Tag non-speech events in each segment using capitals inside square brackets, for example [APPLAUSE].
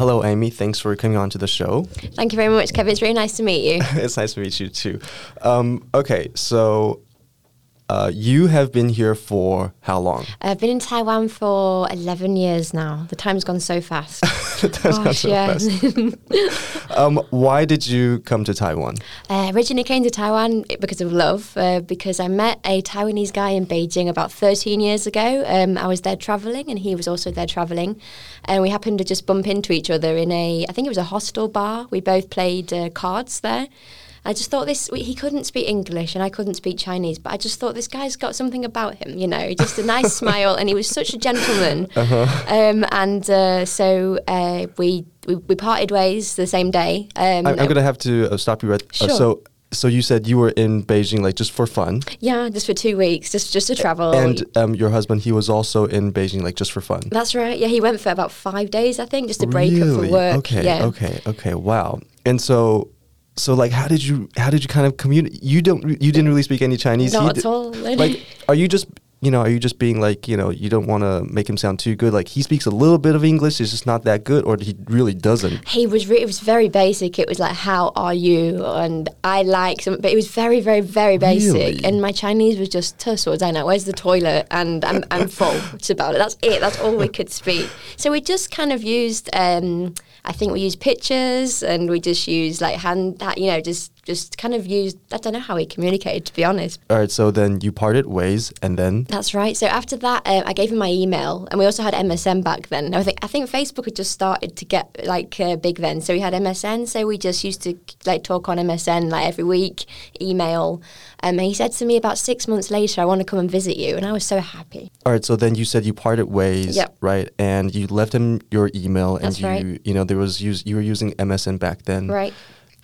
hello, Amy. Thanks for coming on to the show. Thank you very much, Kevin. It's really nice to meet you. [LAUGHS] it's nice to meet you too. Um, okay, so uh, you have been here for how long? I've been in Taiwan for 11 years now. The time's gone so fast. [LAUGHS] the time's gone so fast. um, why did you come to Taiwan? Uh, originally came to Taiwan because of love, uh, because I met a Taiwanese guy in Beijing about 13 years ago. Um, I was there traveling and he was also there traveling. And we happened to just bump into each other in a, I think it was a hostel bar. We both played uh, cards there. I just thought this, he couldn't speak English and I couldn't speak Chinese, but I just thought this guy's got something about him, you know, just a nice [LAUGHS] smile and he was such a gentleman. Uh-huh. Um, and uh, so uh, we, we, we, parted ways the same day. Um, I, am going to have to uh, stop you right uh, sure. so so you said you were in Beijing like just for fun. Yeah, just for two weeks, just just to travel. And um, your husband, he was also in Beijing like just for fun. That's right. Yeah, he went for about five days, I think, just to break really? up from work. Okay. Yeah. Okay. Okay. Wow. And so so like how did you how did you kind of communicate you don't you didn't really speak any chinese not at all like are you just you know are you just being like you know you don't want to make him sound too good? Like he speaks a little bit of english it's just not that good or he really doesn't? He was re- it was very basic. It was like how are you? And i like some but it was very very very basic. Really? and my chinese was just tussles i know where's the toilet? And i'm, I'm [LAUGHS] full it's about it. That's it. That's all we could speak. So we just kind of used um, I think we use pictures and we just use like hand, you know, just just kind of used. I don't know how he communicated, to be honest. All right, so then you parted ways, and then that's right. So after that, uh, I gave him my email, and we also had MSN back then. I think I think Facebook had just started to get like uh, big then, so we had MSN. So we just used to like talk on MSN like every week, email. Um, and he said to me about six months later, "I want to come and visit you," and I was so happy. All right, so then you said you parted ways, yep. right? And you left him your email, and That's you right. you know there was use you were using MSN back then, right?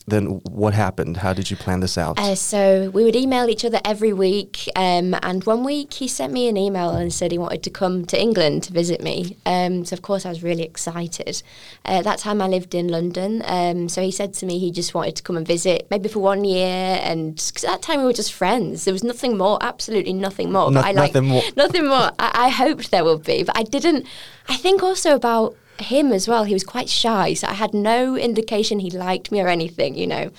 Then what happened? How did you plan this out? Uh, so we would email each other every week, um, and one week he sent me an email and said he wanted to come to England to visit me. Um, so of course I was really excited. Uh, at that time I lived in London, um, so he said to me he just wanted to come and visit, maybe for one year, and because at that time we were just friends. There was nothing more, absolutely nothing more. No, I nothing more. [LAUGHS] Nothing more. I, I hoped there would be, but I didn't. I think also about him as well. He was quite shy, so I had no indication he liked me or anything, you know.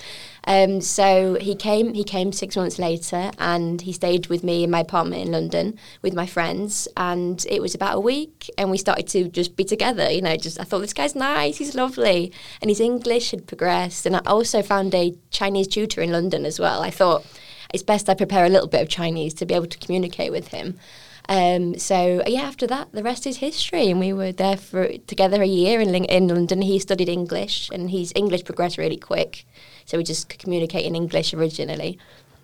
Um, so he came. He came six months later, and he stayed with me in my apartment in London with my friends. And it was about a week, and we started to just be together. You know, just I thought this guy's nice. He's lovely, and his English had progressed. And I also found a Chinese tutor in London as well. I thought it's best I prepare a little bit of Chinese to be able to communicate with him. Um, so yeah, after that, the rest is history. And we were there for together a year in in London. He studied English, and his English progressed really quick. So we just communicate in English originally.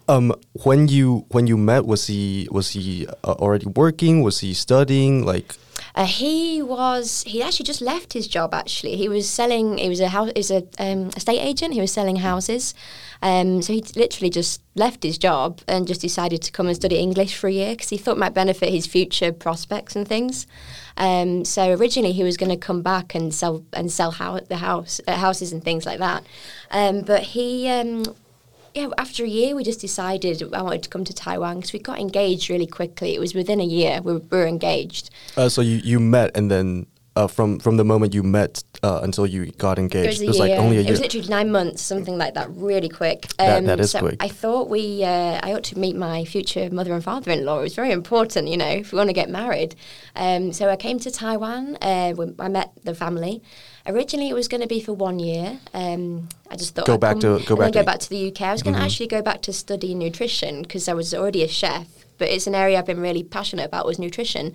Um, when you when you met, was he was he uh, already working? Was he studying? Like uh, he was. He actually just left his job. Actually, he was selling. He was a house. He was a um, estate agent. He was selling houses. Um, so he literally just left his job and just decided to come and study English for a year because he thought might benefit his future prospects and things. Um, so originally he was going to come back and sell and sell how, the house uh, houses and things like that. Um, but he um, yeah, after a year, we just decided I wanted to come to Taiwan because we got engaged really quickly. It was within a year we were, we were engaged. Uh, so you, you met and then uh, from from the moment you met uh, until you got engaged, it was, it was like only a year. It was literally nine months, something like that, really quick. Um, that, that is so quick. I thought we, uh, I ought to meet my future mother and father-in-law. It was very important, you know, if we want to get married. Um, so I came to Taiwan. Uh, I met the family. Originally, it was going to be for one year. Um, I just thought go I'd back to go back to go back to the UK. I was going to mm-hmm. actually go back to study nutrition because I was already a chef, but it's an area I've been really passionate about was nutrition.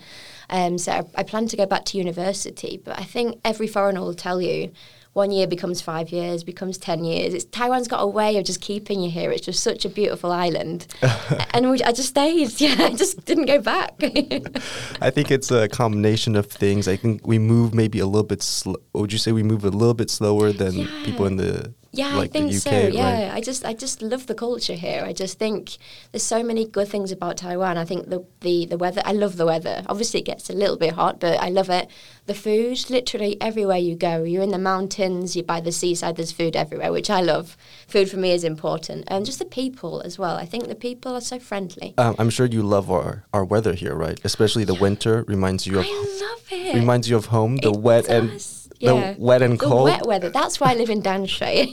Um, so I, I plan to go back to university, but I think every foreigner will tell you one year becomes five years, becomes 10 years. It's, Taiwan's got a way of just keeping you here. It's just such a beautiful island. [LAUGHS] and we, I just stayed. [LAUGHS] Yeah, I just didn't go back. [LAUGHS] I think it's a combination of things. I think we move maybe a little bit, slow. would you say we move a little bit slower than yeah. people in the yeah, like I think UK, so. Yeah, right? I just I just love the culture here. I just think there's so many good things about Taiwan. I think the the the weather. I love the weather. Obviously, it gets a little bit hot, but I love it. The food, literally everywhere you go, you're in the mountains, you're by the seaside. There's food everywhere, which I love. Food for me is important, and just the people as well. I think the people are so friendly. Um, I'm sure you love our, our weather here, right? Especially the winter reminds you of. I love it. Reminds you of home. The it wet does. and Yeah. The wet and The cold. wet weather. That's why I live in Danshui.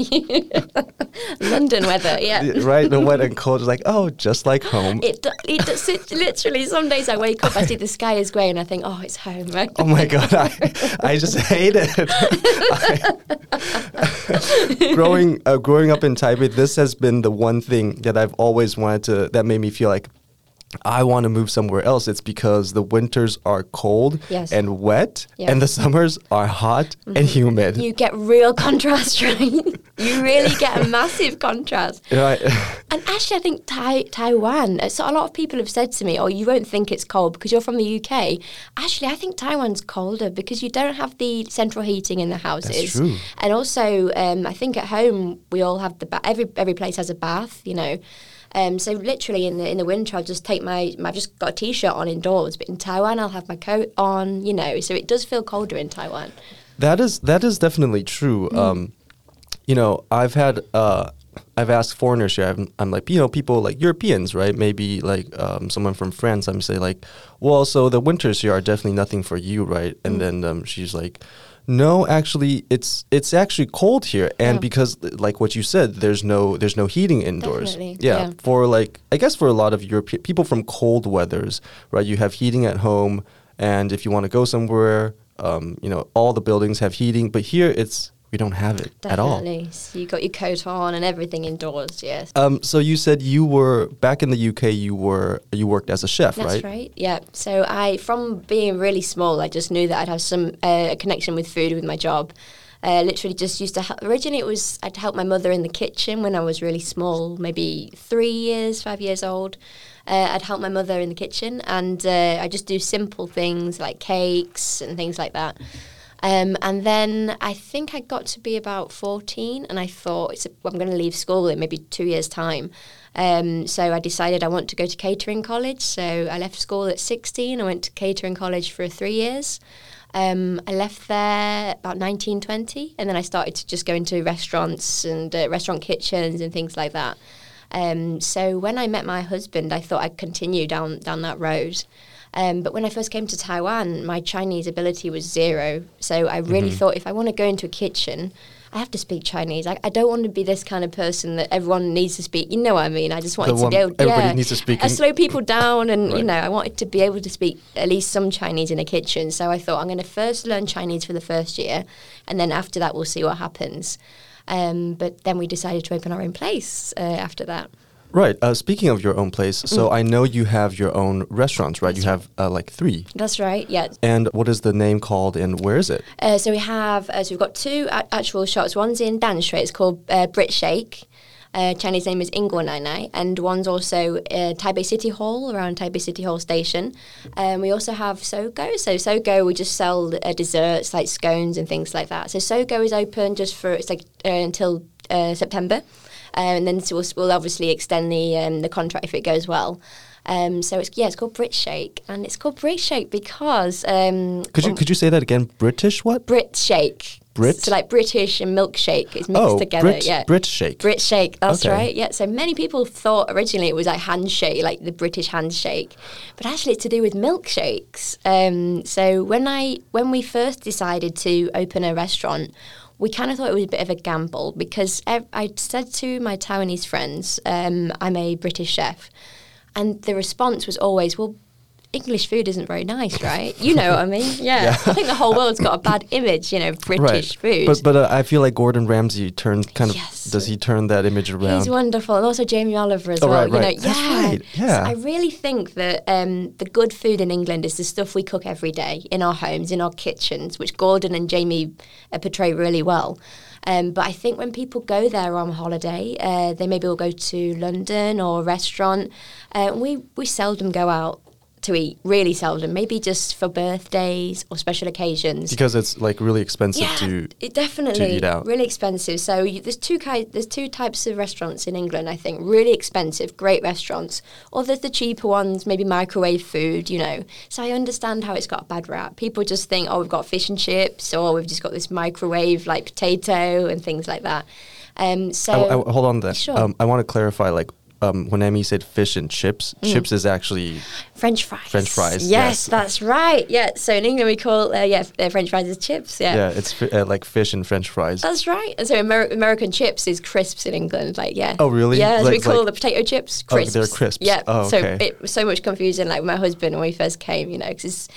[LAUGHS] London weather, yeah. Yeah, right, the wet and cold is like, oh, just like home. It, it it, literally, some days I wake up, I see the sky is grey, and I think, oh, it's home. Right? Oh my god, I, I just [LAUGHS] hate it. [LAUGHS] I- growing uh, growing up in Taipei, this has been the one thing that I've always wanted to. That made me feel like I want to move somewhere else. It's because the winters are cold Yes. and wet, Yeah. Mm-hmm. and the summers are hot and humid. You get real contrast, [LAUGHS] right? you really get a massive contrast. right. [LAUGHS] And actually, I think tai- Taiwan. uh, So a lot of people have said to me, "Oh, you won't think it's cold because you're from the UK." Actually, I think Taiwan's colder because you don't have the central heating in the houses. true. And also, um, I think at home we all have the ba- every every place has a bath. You know. Um, so literally in the in the winter, I'll just take my I've just got a t-shirt on indoors. But in Taiwan, I'll have my coat on. You know, so it does feel colder in Taiwan. That is that is definitely true. Mm. Um, you know, I've had uh, I've asked foreigners here. I'm, I'm like, you know, people like Europeans, right? Maybe like um, someone from France. I'm say like, well, so the winters here are definitely nothing for you, right? Mm. And then um, she's like. No, actually, it's it's actually cold here, and Yeah. because like what you said, there's no there's no heating indoors. Yeah, yeah. for like I guess for a lot of European people from cold weathers, right? You have heating at home, and if you want to go somewhere, um, you know, all the buildings have heating, but here it's we don't have it at all. Definitely. So you got your coat on and everything indoors. Yes. Um, so you said you were back in the UK. You were you worked as a chef, That's right? right? Yeah. So I, from being really small, I just knew that I'd have some uh, connection with food with my job. Uh, literally, just used to. Help. Originally, it was I'd help my mother in the kitchen when I was really small, maybe three years, five years old. Uh, I'd help my mother in the kitchen, and uh, I just do simple things like cakes and things like that. Um, and then I think I got to be about 14 and I thought it's a, I'm going to leave school in maybe two years' time. Um, so I decided I want to go to catering college. So I left school at 16. I went to catering college for three years. Um, I left there about 1920 and then I started to just go into restaurants and uh, restaurant kitchens and things like that. Um, so when I met my husband, I thought I'd continue down down that road. Um, but when I first came to Taiwan, my Chinese ability was zero. So I really Mm-hmm. thought if I want to go into a kitchen, I have to speak Chinese. I, I don't want to be this kind of person that everyone needs to speak. You know what I mean? I just wanted to able. everybody yeah, needs to speak I slow people down, and you know, I wanted to be able to speak at least some Chinese in a kitchen. So I thought I'm going to first learn Chinese for the first year, and then after that we'll see what happens. Um, but then we decided to open our own place uh, after that. Right. Uh, speaking of your own place, so Mm. I know you have your own restaurants, right? You have uh, like three. That's right. Yeah. And what is the name called, and where is it? Uh, so we have, uh, so we've got two a- actual shops. One's in Danshui. It's called uh, Brit Shake. Uh, Chinese name is Ingguo Nai Nai, and one's also uh, Taipei City Hall around Taipei City Hall station. Um, we also have Sogo. So Sogo, we just sell uh, desserts like scones and things like that. So Sogo is open just for it's like uh, until uh, September, uh, and then we'll, we'll obviously extend the um, the contract if it goes well. Um, so it's yeah, it's called Brit Shake, and it's called Brit Shake because um, Could you could you say that again? British what? Brit shake. Brit? So like British and milkshake is mixed oh, together. Brit, yeah. Brit shake. Brit shake, that's Okay. right. Yeah. So many people thought originally it was like handshake, like the British handshake, but actually it's to do with milkshakes. Um, so when I when we first decided to open a restaurant, we kind of thought it was a bit of a gamble because I said to my Taiwanese friends, um, "I'm a British chef," and the response was always, "Well." English food isn't very nice, right? You know what I mean? [LAUGHS] Yeah. Yeah. I think the whole world's got a bad image, you know, British food. But but uh, I feel like Gordon Ramsay turns kind of Yes. does he turn that image around? He's wonderful, and also Jamie Oliver as Oh, well. right, you right. know, That's yeah. right, So yeah. I really think that um, the good food in England is the stuff we cook every day in our homes, in our kitchens, which Gordon and Jamie uh, portray really well. Um, but I think when people go there on holiday, uh, they maybe will go to London or a restaurant. Uh, we we seldom go out to eat, really seldom. Maybe just for birthdays or special occasions. because it's like really expensive Yeah, to it definitely eat out. really expensive. So you, there's two ki- there's two types of restaurants in England. I think really expensive, great restaurants, or there's the cheaper ones, maybe microwave food. You know, so I understand how it's got a bad rap. People just think, oh, we've got fish and chips, or we've just got this microwave like potato and things like that. Um, so I, I- hold on to that. Sure. Um, I want to clarify like um, when Amy said fish and chips, chips is actually French fries. French fries, Yes, yes. that's right. Yeah. So in England we call uh, yeah uh, French fries is chips. Yeah. yeah, it's fi- uh, like fish and French fries. That's right. And so Amer- American chips is crisps in England. Like yeah. Oh, really? Yeah. so we call like- the potato chips Oh, crisps. they're crisps. Yeah. Oh, So okay. it was so much confusing. Like my husband when we first came, you know, because.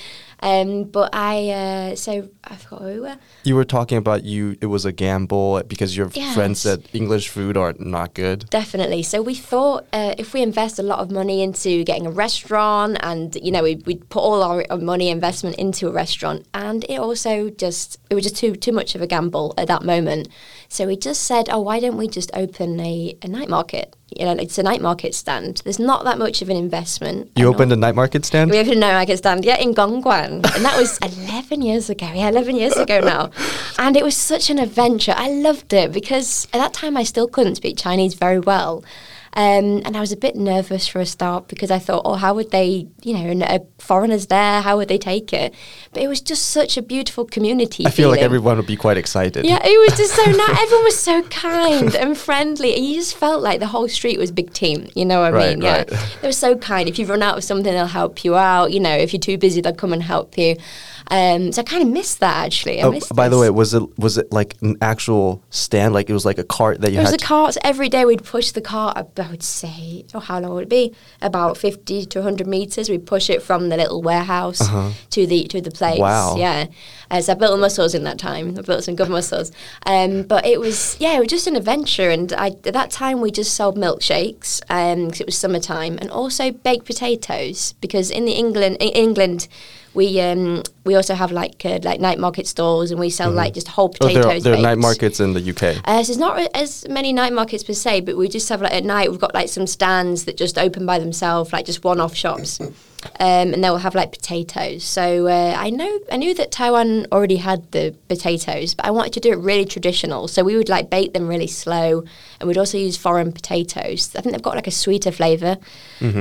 Um, but I uh, so I forgot who we were. You were talking about you. It was a gamble because your Yes. friends said English food are not good. Definitely. So we thought uh, if we invest a lot of money into getting a restaurant, and you know, we'd, we'd put all our, our money investment into a restaurant, and it also just it was just too too much of a gamble at that moment. So we just said, oh, why don't we just open a, a night market? You know, it's a night market stand. There's not that much of an investment. You opened a night market stand. we opened a night market stand, yeah, in Gongguan. And that was 11 years ago. Yeah, 11 years ago now. And it was such an adventure. I loved it because at that time I still couldn't speak Chinese very well. Um, and I was a bit nervous for a start because I thought, oh, how would they, you know, and, uh, foreigners there, how would they take it? But it was just such a beautiful community. I feel like everyone would be quite excited. Yeah, it was just so [LAUGHS] nice. Everyone was so kind and friendly, and you just felt like the whole street was a big team. You know what I Right, mean? Yeah, right. they were so kind. If you run out of something, they'll help you out. You know, if you're too busy, they'll come and help you. Um, so I kind of missed that actually. I Oh, by the way, was it was it like an actual stand? Like it was like a cart that you There was had. the carts every day. We'd push the cart. I would say, oh, how long would it be? About fifty to hundred meters. We'd push it from the little warehouse to the to the place. Uh-huh. Wow. Yeah. Uh, so I built muscles in that time. I built some good muscles. Um, but it was yeah, it was just an adventure. And I, at that time, we just sold milkshakes because it was summertime, and also baked potatoes because in the England in England. We um we also have like uh, like night market stalls and we sell like just whole oh, potatoes. there are, there are night markets in the UK. Uh, so there's not as many night markets per se, but we just have like at night we've got like some stands that just open by themselves, like just one-off shops, um, and they'll have like potatoes. So uh, I know I knew that Taiwan already had the potatoes, but I wanted to do it really traditional. So we would like bake them really slow, and we'd also use foreign potatoes. I think they've got like a sweeter flavour,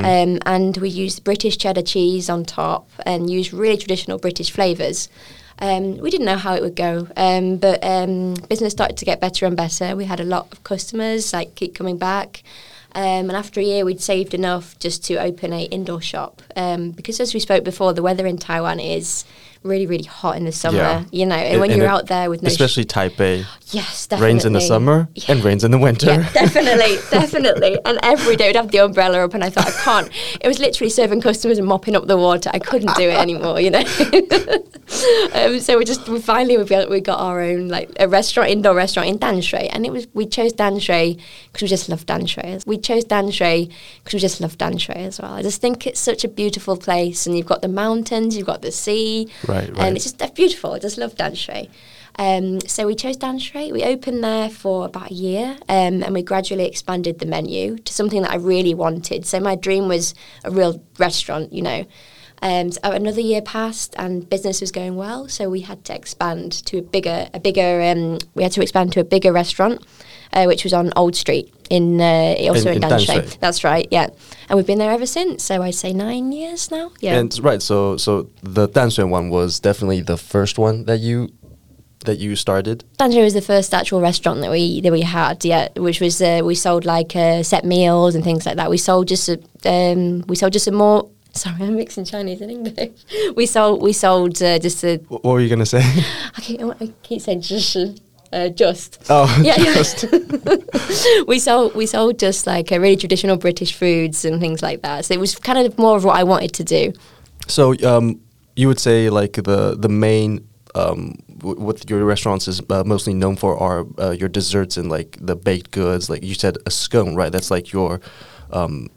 um, and we use British cheddar cheese on top, and use really traditional British flavours. Um, we didn't know how it would go, um, but um, business started to get better and better. We had a lot of customers, like keep coming back. Um, and after a year, we'd saved enough just to open a indoor shop. Um, because as we spoke before, the weather in Taiwan is really, really hot in the summer. Yeah. You know, and And- when and you're it- out there with no, sh- Especially Taipei, yes, definitely rains in the summer and rains in the winter. yeah, definitely, [LAUGHS] definitely. And every day we'd have the umbrella up, and I thought I can't. It was literally serving customers and mopping up the water. I couldn't do it [LAUGHS] anymore, you know. [LAUGHS] um, so we just we finally we got, we got our own like a restaurant, indoor restaurant in Danshui, and it was we chose Danshui because we just love Danshui. We chose Danshui because we just love Danshui as well. I just think it's such a beautiful place, and you've got the mountains, you've got the sea, Right, right. and it's just beautiful. I just love Danshui. Um, so we chose Dan Danshui. We opened there for about a year, um, and we gradually expanded the menu to something that I really wanted. So my dream was a real restaurant, you know. Um, so another year passed, and business was going well. So we had to expand to a bigger, a bigger. Um, we had to expand to a bigger restaurant, uh, which was on Old Street in uh, also In- in, in. That's right, yeah. And we've been there ever since. So I'd say nine years now. Yeah. And right, so so the Danshui one was definitely the first one that you that you started. Danshui was the first actual restaurant that we that we had, yeah, which was uh, we sold like uh, set meals and things like that. We sold just a, um, we sold just a more. Sorry, [LAUGHS] I'm mixing Chinese and English. We sold we sold uh, just a. What were you gonna say? [LAUGHS] I keep, I keep saying just. Uh, just Oh, [LAUGHS] yeah, yeah. just. we sold we sold just like uh, really traditional British foods and things like that. So it was kind of more of what I wanted to do. So um, you would say like the the main um, w- what your restaurants is uh, mostly known for are uh, your desserts and like the baked goods. Like you said, a scone, right? That's like your um,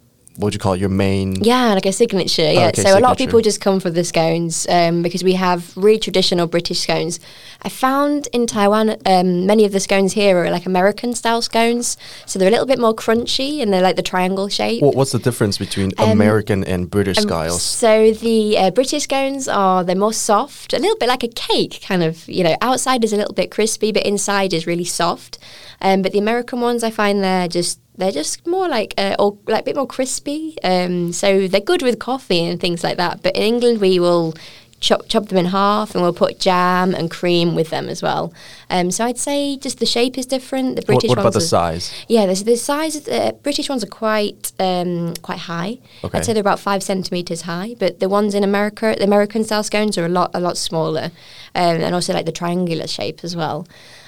what would you call it? Your main. Yeah, like a signature. Yeah. Oh, okay, so a lot of people just come for the scones um, because we have really traditional British scones. I found in Taiwan um, many of the scones here are like American style scones, so they're a little bit more crunchy and they're like the triangle shape. Wh- What's the difference between Um, American and British Um, styles? So the uh, British scones are they're more soft, a little bit like a cake, kind of. You know, outside is a little bit crispy, but inside is really soft. Um, but the American ones, I find they're just they're just more like uh, or like a bit more crispy. Um, so they're good with coffee and things like that. But in England, we will chop chop them in half, and we'll put jam and cream with them as well. Um, so I'd say just the shape is different. The What, British what about ones the are- size? yeah, the, the size of the British ones are quite um, quite high. Okay. I'd say they're about five centimeters high, but the ones in America, the American style scones, are a lot a lot smaller, um, and also like the triangular shape as well.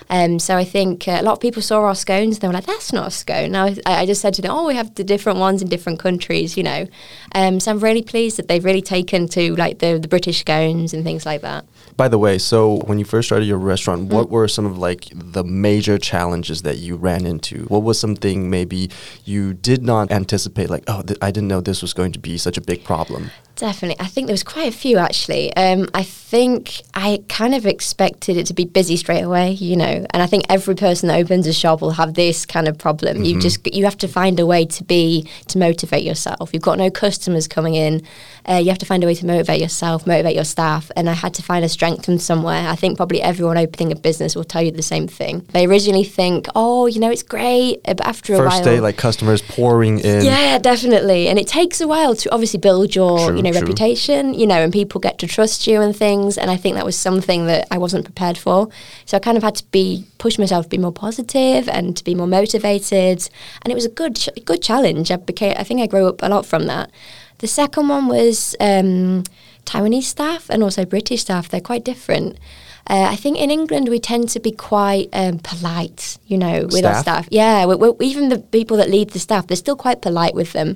Um, so I think uh, a lot of people saw our scones and they were like, "That's not a scone." Now I, I just said to them, "Oh, we have the different ones in different countries," you know. Um, so I'm really pleased that they've really taken to like the the British scones and things like that. By the way, so when you first started your restaurant, Mm. what were some of like the major challenges that you ran into? What was something maybe you did not anticipate? Like, oh, th- I didn't know this was going to be such a big problem. Definitely. I think there was quite a few actually. Um, I think I kind of expected it to be busy straight away, you know, and I think every person that opens a shop will have this kind of problem. You just you have to find a way to be to motivate yourself. You've got no customers coming in. Uh, you have to find a way to motivate yourself, motivate your staff, and I had to find a strength from somewhere. I think probably everyone opening a business will tell you the same thing. They originally think, oh, you know, it's great, uh, but after a First while, day, like customers pouring in. yeah, definitely. And it takes a while to obviously build your, True, you know, true. reputation, you know, and people get to trust you and things. And I think that was something that I wasn't prepared for. So I kind of had to be push myself to be more positive and to be more motivated. And it was a good, ch- good challenge. I became, I think I grew up a lot from that. The second one was um, Taiwanese staff and also British staff. They're quite different. Uh, I think in England we tend to be quite um, polite, you know, with our Staff? staff. Yeah, we we even the people that lead the staff, they're still quite polite with them.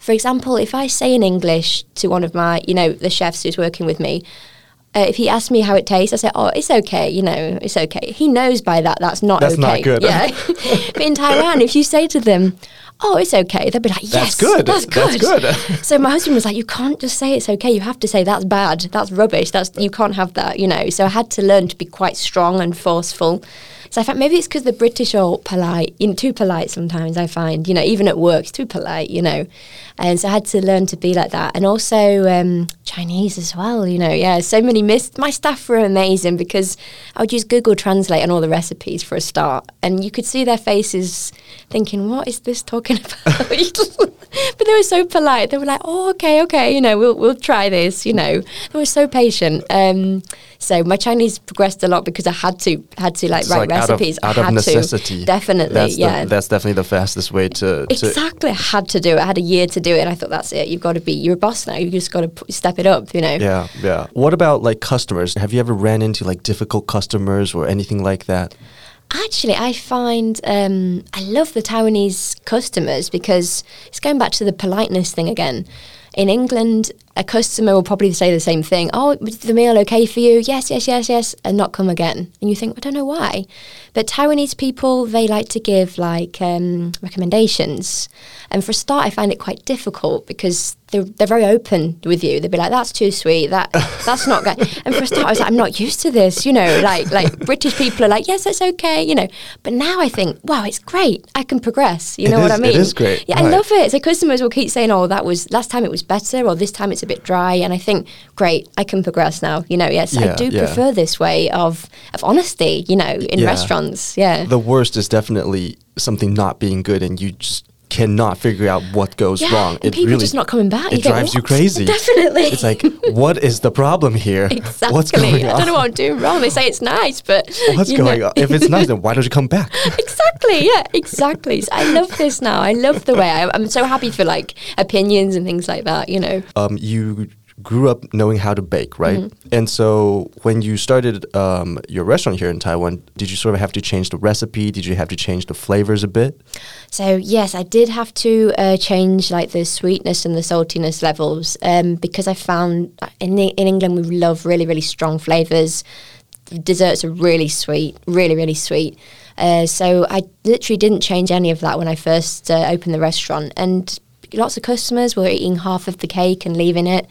For example, if I say in English to one of my, you know, the chefs who's working with me, uh, if he asks me how it tastes, I say, "Oh, it's okay. You know, it's okay." He knows by that that's not That's okay. not good. Yeah. [LAUGHS] but in Taiwan, if you say to them, "Oh, it's okay," they'll be like, "Yes, That's good. That's That's good." good. [LAUGHS] so my husband was like, "You can't just say it's okay. You have to say that's bad. That's rubbish. That's you can't have that." You know. So I had to learn to be quite strong and forceful. So I thought maybe it's because the British are polite, you know, too polite sometimes. I find, you know, even at work, it's too polite, you know, and so I had to learn to be like that. And also um, Chinese as well, you know. Yeah, so many missed. My staff were amazing because I would use Google Translate on all the recipes for a start, and you could see their faces thinking, "What is this talking [LAUGHS] about?" but they were so polite. They were like, "Oh, okay, okay, you know, we'll we'll try this." You know, they were so patient. Um, so my Chinese progressed a lot because I had to had to like It's write like out of, recipes. I out of had necessity. to definitely, That's yeah. The, that's definitely the fastest way to. to Exactly, I had to do it. I had a year to do it, and I thought that's it. You've got to be. You're a boss now. You just got to step it up. You know. yeah, yeah. What about like customers? Have you ever ran into like difficult customers or anything like that? Actually, I find um, I love the Taiwanese customers because it's going back to the politeness thing again. In England, a customer will probably say the same thing. Oh, was the meal okay for you? Yes, yes, yes, yes, and not come again. And you think, I don't know why. But Taiwanese people, they like to give like um, recommendations. And for a start, I find it quite difficult because they're, they're very open with you. They'd be like, "That's too sweet. That [LAUGHS] that's not good." And for a start, I was like, "I'm not used to this." You know, like like British people are like, "Yes, it's okay." You know, but now I think, "Wow, it's great. I can progress." You It know what is- I mean? is great, Yeah, I love it. So customers will keep saying, "Oh, that was last time. It was better," or "This time it's a bit dry." And I think, "Great, I can progress now." You know, yes, Yeah, I do yeah. prefer this way of of honesty. You know, in Yeah. restaurants. Yeah. The worst is definitely something not being good, and you just cannot figure out what goes yeah, wrong. and people just not coming back. It You drives you crazy. Definitely. It's like, what is the problem here? [LAUGHS] Exactly. What's going on? I don't know what I'm doing wrong. They say it's nice, but [LAUGHS] What's going know. on? If it's nice, then why don't you come back? [LAUGHS] exactly. Yeah. Exactly. So I love this now. I love the way I, I'm so happy for like opinions and things like that. You know. um, you grew up knowing how to bake, right? Mm-hmm. And so when you started um, your restaurant here in Taiwan, did you sort of have to change the recipe? Did you have to change the flavors a bit? So yes, I did have to uh, change like the sweetness and the saltiness levels um, because I found uh, in the, in England we love really really strong flavors. Desserts are really sweet, really really sweet. Uh, so I literally didn't change any of that when I first uh, opened the restaurant, and lots of customers were eating half of the cake and leaving it.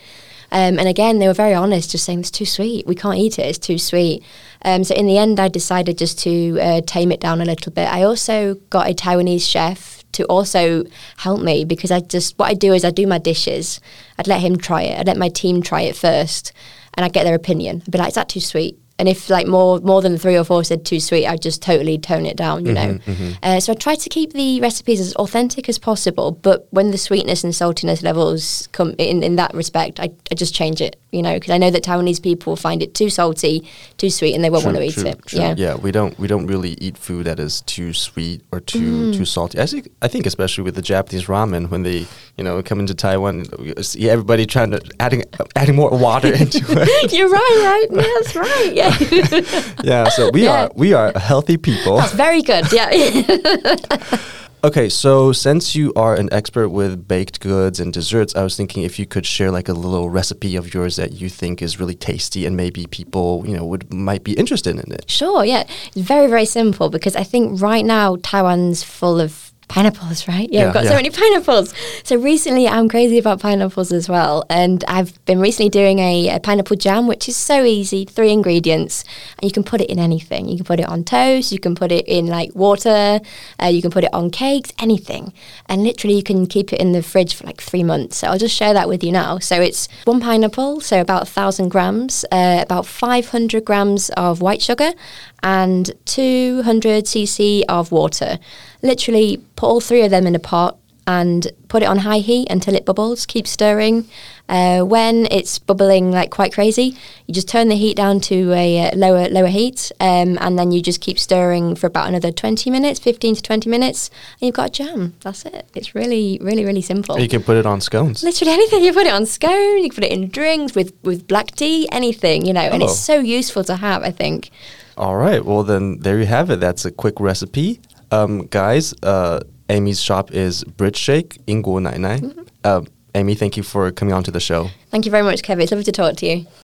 Um, and again, they were very honest, just saying it's too sweet. We can't eat it. It's too sweet. Um, so in the end, I decided just to uh, tame it down a little bit. I also got a Taiwanese chef to also help me because I just what I do is I do my dishes. I'd let him try it. I'd let my team try it first, and I'd get their opinion. I'd be like, "Is that too sweet?" And if like more more than three or four said too sweet, I'd just totally tone it down, you know. Mm-hmm, Uh, so I try to keep the recipes as authentic as possible, but when the sweetness and saltiness levels come in in that respect, I, I just change it, you know, because I know that Taiwanese people find it too salty, too sweet, and they won't want to eat true, it. true. Yeah. we don't we don't really eat food that is too sweet or too Mm. too salty. I think I think especially with the Japanese ramen when they you know coming to Taiwan, see everybody trying to adding adding more water into [LAUGHS] it. You're right, right? Yeah, that's right. Yeah. [LAUGHS] yeah, so we Yeah. are we are healthy people. That's Very good. Yeah. [LAUGHS] Okay, so since you are an expert with baked goods and desserts, I was thinking if you could share like a little recipe of yours that you think is really tasty and maybe people, you know, would might be interested in it. Sure, yeah. Very, very simple because I think right now Taiwan's full of pineapples, right? Yeah, Yeah, we've got yeah. so many pineapples. So recently I'm crazy about pineapples as well. And I've been recently doing a, a pineapple jam, which is so easy, three ingredients. And you can put it in anything. You can put it on toast, you can put it in like water, uh, you can put it on cakes, anything. And literally you can keep it in the fridge for like three months. So I'll just share that with you now. So it's one pineapple, so about a 1,000 grams, uh, about 500 grams of white sugar, and 200 cc of water. Literally put all three of them in a pot and put it on high heat until it bubbles. Keep stirring. Uh, when it's bubbling like quite crazy, you just turn the heat down to a uh, lower lower heat, um, and then you just keep stirring for about another 20 minutes, 15 to 20 minutes, and you've got a jam. That's it. It's really, really, really simple. You can put it on scones. Literally anything. You put it on scone, you can put it in drinks with, with black tea, anything, you know, and Oh. it's so useful to have, I think. All right. Well, then there you have it. That's a quick recipe. Um, guys, uh, Amy's shop is Brit Shake, Inguo Nai Nai. Um, Amy, thank you for coming on to the show. Thank you very much, Kevin. It's lovely to talk to you.